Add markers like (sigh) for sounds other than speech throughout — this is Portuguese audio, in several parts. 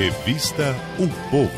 Revista O Povo.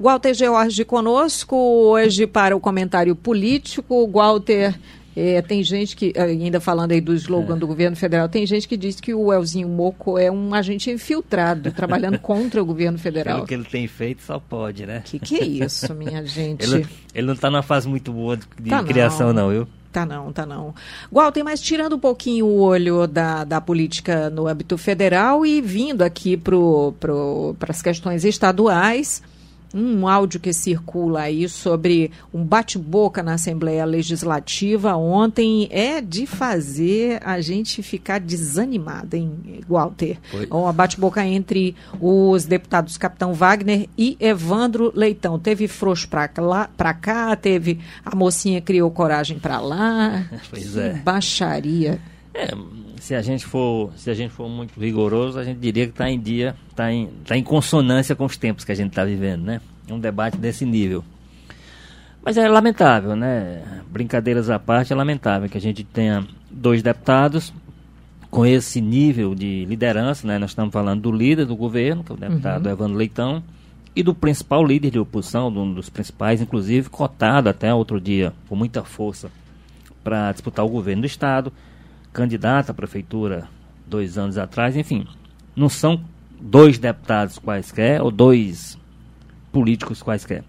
Walter George conosco hoje para o comentário político. Walter, é, tem gente que, ainda falando aí do slogan é. do governo federal, tem gente que diz que o Elzinho Moco é um agente infiltrado, trabalhando (laughs) contra o governo federal. Pelo que ele tem feito, só pode, né? Que que é isso, minha (laughs) gente? ele, ele não está numa fase muito boa de, de tá criação, não, não viu? Tá não, tá não. Walter, mas tirando um pouquinho o olho da, da política no âmbito federal e vindo aqui para pro, as questões estaduais, um áudio que circula aí sobre um bate-boca na Assembleia Legislativa ontem é de fazer a gente ficar desanimado, hein, Walter? Foi. Um bate-boca entre os deputados Capitão Wagner e Evandro Leitão. Teve frouxo para cá, teve a mocinha criou coragem para lá. (laughs) Pois é. Baixaria. É, se a gente for, se a gente for muito rigoroso, a gente diria que está em dia, está em, tá em consonância com os tempos que a gente está vivendo, né? Um debate desse nível. Mas é lamentável, né? Brincadeiras à parte, é lamentável que a gente tenha dois deputados com esse nível de liderança, né? Nós estamos falando do líder do governo, que é o deputado uhum. Evandro Leitão, e do principal líder de oposição, um dos principais, inclusive cotado até outro dia, com muita força, para disputar o governo do Estado candidato à prefeitura dois anos atrás, enfim, não são dois deputados quaisquer ou dois políticos quaisquer.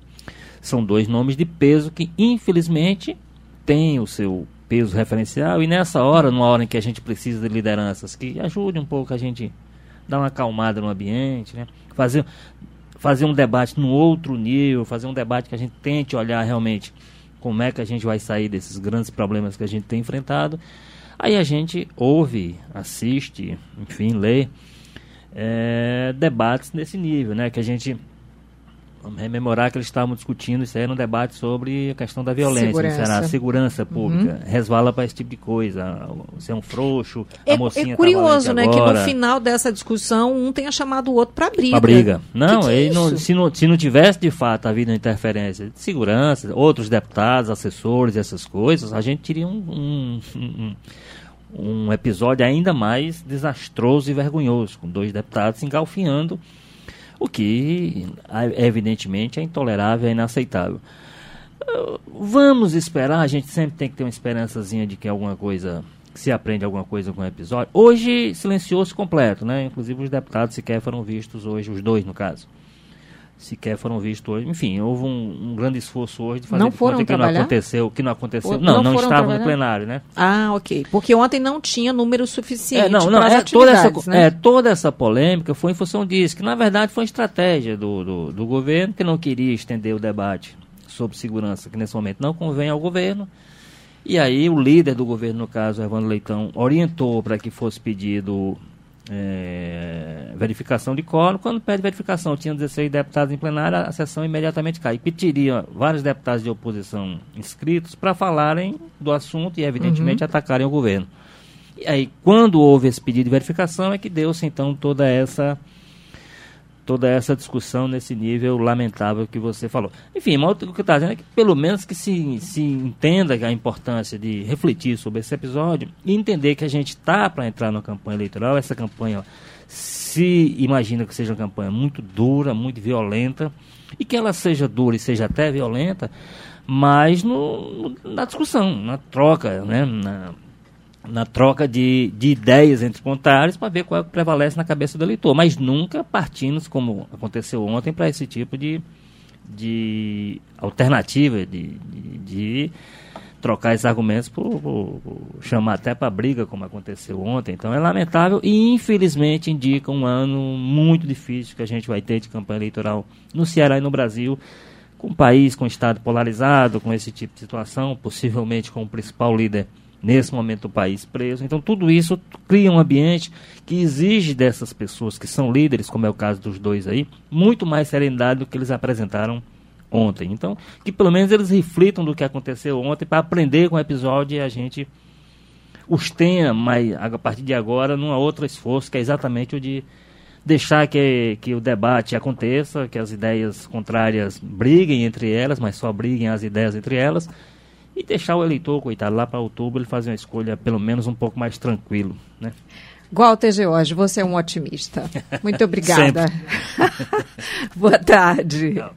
São dois nomes de peso que, infelizmente, têm o seu peso referencial e nessa hora, numa hora em que a gente precisa de lideranças que ajudem um pouco a gente dar uma acalmada no ambiente, né? fazer, fazer um debate no outro nível, fazer um debate que a gente tente olhar realmente como é que a gente vai sair desses grandes problemas que a gente tem enfrentado. Aí a gente ouve, assiste, enfim, lê é, debates nesse nível, né? Que a gente Vamos rememorar que eles estavam discutindo, isso aí um debate sobre a questão da violência, segurança, será? segurança pública, uhum. resvala para esse tipo de coisa, ser é um frouxo, é, a mocinha É curioso, né, agora. que no final dessa discussão um tenha chamado o outro para briga. Para briga. Não, que que é não, se não, se não tivesse de fato havido interferência de segurança, outros deputados, assessores, essas coisas, a gente teria um, um, um um episódio ainda mais desastroso e vergonhoso, com dois deputados engalfinhando, o que evidentemente é intolerável e inaceitável. Vamos esperar, a gente sempre tem que ter uma esperançazinha de que alguma coisa se aprende alguma coisa com o episódio. Hoje silenciou-se completo, né? Inclusive os deputados sequer foram vistos hoje, os dois no caso sequer foram vistos hoje. Enfim, houve um, um grande esforço hoje de fazer não foram que não aconteceu, que não aconteceu. não, não, não estavam no plenário, né? Ah, ok. Porque ontem não tinha número suficiente é, não, não, é, toda essa, né? é, toda essa polêmica foi em função disso, que na verdade foi uma estratégia do, do, do governo que não queria estender o debate sobre segurança, que nesse momento não convém ao governo. E aí o líder do governo, no caso, Evandro Leitão, orientou para que fosse pedido é, verificação de quórum. Quando pede verificação, tinha 16 deputados em plenário, a sessão imediatamente cai. Pediria vários deputados de oposição inscritos para falarem do assunto e, evidentemente, uhum. atacarem o governo. E aí, quando houve esse pedido de verificação, é que deu-se, então, toda essa toda essa discussão nesse nível lamentável que você falou. Enfim, o que estou dizendo é que pelo menos que se, se entenda a importância de refletir sobre esse episódio e entender que a gente está para entrar na campanha eleitoral, essa campanha se imagina que seja uma campanha muito dura, muito violenta, e que ela seja dura e seja até violenta, mas no, no na discussão, na troca, né, na, na troca de, de ideias entre contrários para ver qual é que prevalece na cabeça do eleitor, mas nunca partindo, como aconteceu ontem, para esse tipo de, de alternativa, de, de, de trocar esses argumentos por, por, por chamar até para briga, como aconteceu ontem. Então é lamentável e infelizmente indica um ano muito difícil que a gente vai ter de campanha eleitoral no Ceará e no Brasil, com o país, com o Estado polarizado, com esse tipo de situação, possivelmente com o principal líder nesse momento o país preso. Então tudo isso cria um ambiente que exige dessas pessoas que são líderes, como é o caso dos dois aí, muito mais serenidade do que eles apresentaram ontem. Então, que pelo menos eles reflitam do que aconteceu ontem para aprender com o episódio e a gente os tenha, mas a partir de agora, num outro esforço, que é exatamente o de deixar que, que o debate aconteça, que as ideias contrárias briguem entre elas, mas só briguem as ideias entre elas, e deixar o eleitor, coitado, lá para outubro ele fazer uma escolha pelo menos um pouco mais tranquilo, né? Walter George, você é um otimista. Muito (laughs) obrigada. (laughs) Boa tarde. Não.